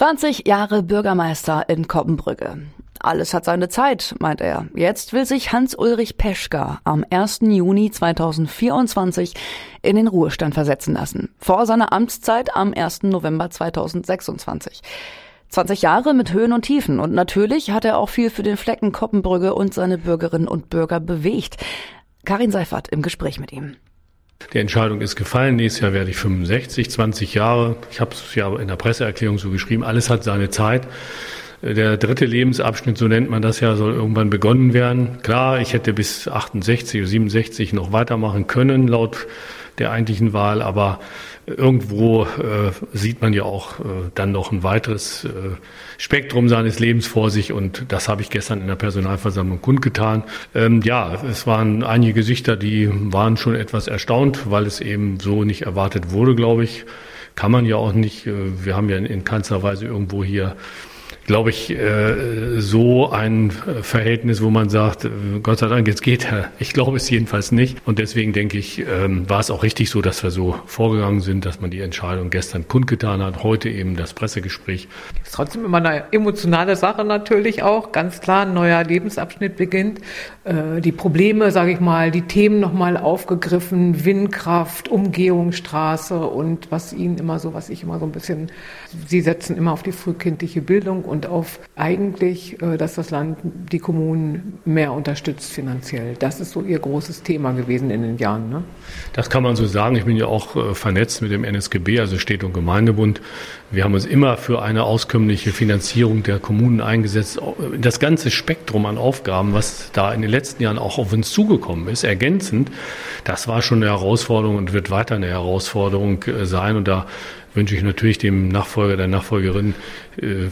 20 Jahre Bürgermeister in Koppenbrügge. Alles hat seine Zeit, meint er. Jetzt will sich Hans-Ulrich Peschka am 1. Juni 2024 in den Ruhestand versetzen lassen. Vor seiner Amtszeit am 1. November 2026. 20 Jahre mit Höhen und Tiefen und natürlich hat er auch viel für den Flecken Koppenbrügge und seine Bürgerinnen und Bürger bewegt. Karin Seifert im Gespräch mit ihm. Die Entscheidung ist gefallen. Nächstes Jahr werde ich 65, 20 Jahre. Ich habe es ja in der Presseerklärung so geschrieben. Alles hat seine Zeit. Der dritte Lebensabschnitt, so nennt man das ja, soll irgendwann begonnen werden. Klar, ich hätte bis 68 oder 67 noch weitermachen können, laut der eigentlichen Wahl, aber irgendwo äh, sieht man ja auch äh, dann noch ein weiteres äh, Spektrum seines Lebens vor sich und das habe ich gestern in der Personalversammlung kundgetan. Ähm, ja, es waren einige Gesichter, die waren schon etwas erstaunt, weil es eben so nicht erwartet wurde, glaube ich. Kann man ja auch nicht. Äh, wir haben ja in, in keinster Weise irgendwo hier glaube ich, äh, so ein Verhältnis, wo man sagt, äh, Gott sei Dank, jetzt geht er. Ich glaube es jedenfalls nicht. Und deswegen denke ich, ähm, war es auch richtig so, dass wir so vorgegangen sind, dass man die Entscheidung gestern kundgetan hat, heute eben das Pressegespräch. Ist trotzdem immer eine emotionale Sache natürlich auch. Ganz klar, ein neuer Lebensabschnitt beginnt. Äh, die Probleme, sage ich mal, die Themen nochmal aufgegriffen, Windkraft, Umgehungsstraße und was Ihnen immer so, was ich immer so ein bisschen, Sie setzen immer auf die frühkindliche Bildung und und auf eigentlich, äh, dass das Land die Kommunen mehr unterstützt finanziell. Das ist so Ihr großes Thema gewesen in den Jahren. Ne? Das kann man so sagen. Ich bin ja auch äh, vernetzt mit dem NSGB, also Städte- und Gemeindebund. Wir haben uns immer für eine auskömmliche Finanzierung der Kommunen eingesetzt. Das ganze Spektrum an Aufgaben, was da in den letzten Jahren auch auf uns zugekommen ist, ergänzend, das war schon eine Herausforderung und wird weiter eine Herausforderung äh, sein. Und da wünsche ich natürlich dem Nachfolger, der Nachfolgerin äh,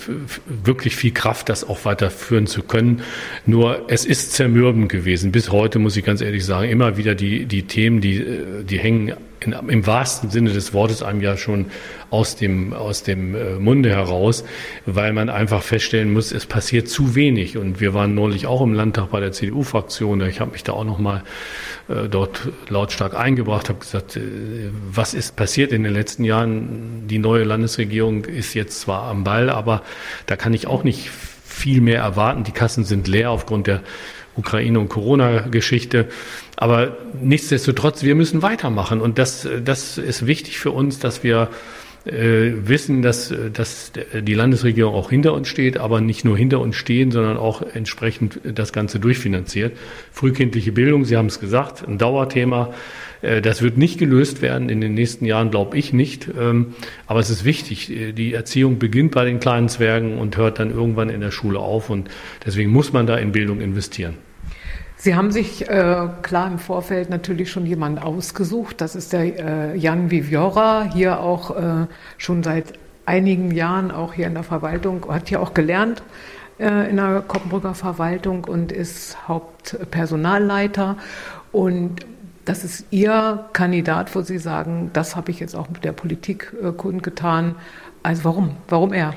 wirklich viel Kraft, das auch weiterführen zu können. Nur es ist zermürbend gewesen. Bis heute muss ich ganz ehrlich sagen, immer wieder die, die Themen, die, äh, die hängen in, im wahrsten Sinne des Wortes einem ja schon aus dem, aus dem äh, Munde heraus, weil man einfach feststellen muss, es passiert zu wenig. Und wir waren neulich auch im Landtag bei der CDU-Fraktion. Ich habe mich da auch noch mal äh, dort lautstark eingebracht, habe gesagt, äh, was ist passiert in den letzten Jahren? Die neue Landesregierung ist jetzt zwar am Ball, aber da kann ich auch nicht viel mehr erwarten. Die Kassen sind leer aufgrund der Ukraine- und Corona-Geschichte. Aber nichtsdestotrotz, wir müssen weitermachen. Und das, das ist wichtig für uns, dass wir äh, wissen, dass, dass die Landesregierung auch hinter uns steht, aber nicht nur hinter uns stehen, sondern auch entsprechend das Ganze durchfinanziert. Frühkindliche Bildung, Sie haben es gesagt, ein Dauerthema. Äh, das wird nicht gelöst werden in den nächsten Jahren, glaube ich nicht. Ähm, aber es ist wichtig. Die Erziehung beginnt bei den kleinen Zwergen und hört dann irgendwann in der Schule auf. Und deswegen muss man da in Bildung investieren. Sie haben sich äh, klar im Vorfeld natürlich schon jemanden ausgesucht. Das ist der äh, Jan Viviora, hier auch äh, schon seit einigen Jahren auch hier in der Verwaltung, hat hier auch gelernt äh, in der Koppenbrücker Verwaltung und ist Hauptpersonalleiter. Und das ist Ihr Kandidat, wo Sie sagen, das habe ich jetzt auch mit der Politik äh, kundgetan. Also warum? Warum er?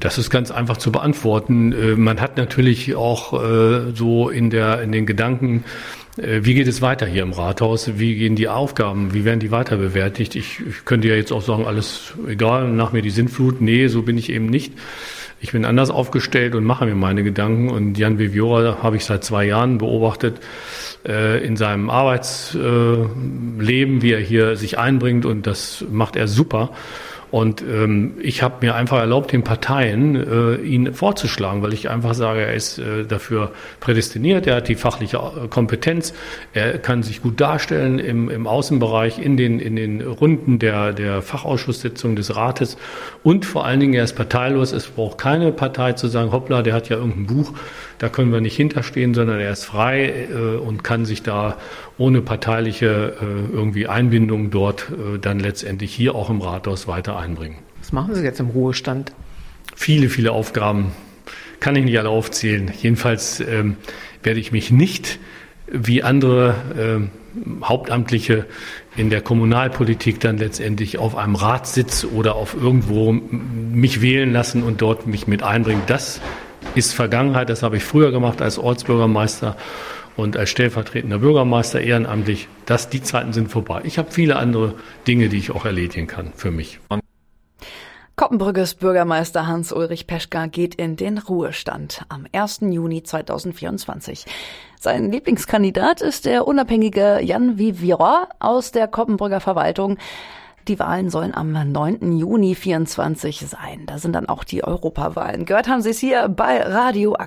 Das ist ganz einfach zu beantworten. Äh, man hat natürlich auch äh, so in der in den Gedanken, äh, wie geht es weiter hier im Rathaus? Wie gehen die Aufgaben? Wie werden die weiter bewältigt? Ich, ich könnte ja jetzt auch sagen, alles egal, nach mir die Sinnflut. Nee, so bin ich eben nicht. Ich bin anders aufgestellt und mache mir meine Gedanken. Und Jan Viviora habe ich seit zwei Jahren beobachtet in seinem Arbeitsleben, wie er hier sich einbringt. Und das macht er super. Und ähm, ich habe mir einfach erlaubt, den Parteien äh, ihn vorzuschlagen, weil ich einfach sage, er ist äh, dafür prädestiniert, er hat die fachliche äh, Kompetenz, er kann sich gut darstellen im, im Außenbereich, in den, in den Runden der, der Fachausschusssitzung des Rates und vor allen Dingen, er ist parteilos. Es braucht keine Partei zu sagen, hoppla, der hat ja irgendein Buch, da können wir nicht hinterstehen, sondern er ist frei äh, und kann sich da ohne parteiliche äh, irgendwie Einbindung dort äh, dann letztendlich hier auch im Rathaus weiter einbringen. Was machen Sie jetzt im Ruhestand? Viele, viele Aufgaben. Kann ich nicht alle aufzählen. Jedenfalls ähm, werde ich mich nicht wie andere äh, Hauptamtliche in der Kommunalpolitik dann letztendlich auf einem Ratssitz oder auf irgendwo mich wählen lassen und dort mich mit einbringen. Das ist Vergangenheit. Das habe ich früher gemacht als Ortsbürgermeister und als stellvertretender Bürgermeister ehrenamtlich, dass die Zeiten sind vorbei. Ich habe viele andere Dinge, die ich auch erledigen kann für mich. Koppenbrügges Bürgermeister Hans-Ulrich Peschka geht in den Ruhestand am 1. Juni 2024. Sein Lieblingskandidat ist der unabhängige Jan Vivira aus der Koppenbrügger Verwaltung. Die Wahlen sollen am 9. Juni 24 sein. Da sind dann auch die Europawahlen. Gehört haben Sie es hier bei Radio Aktuell.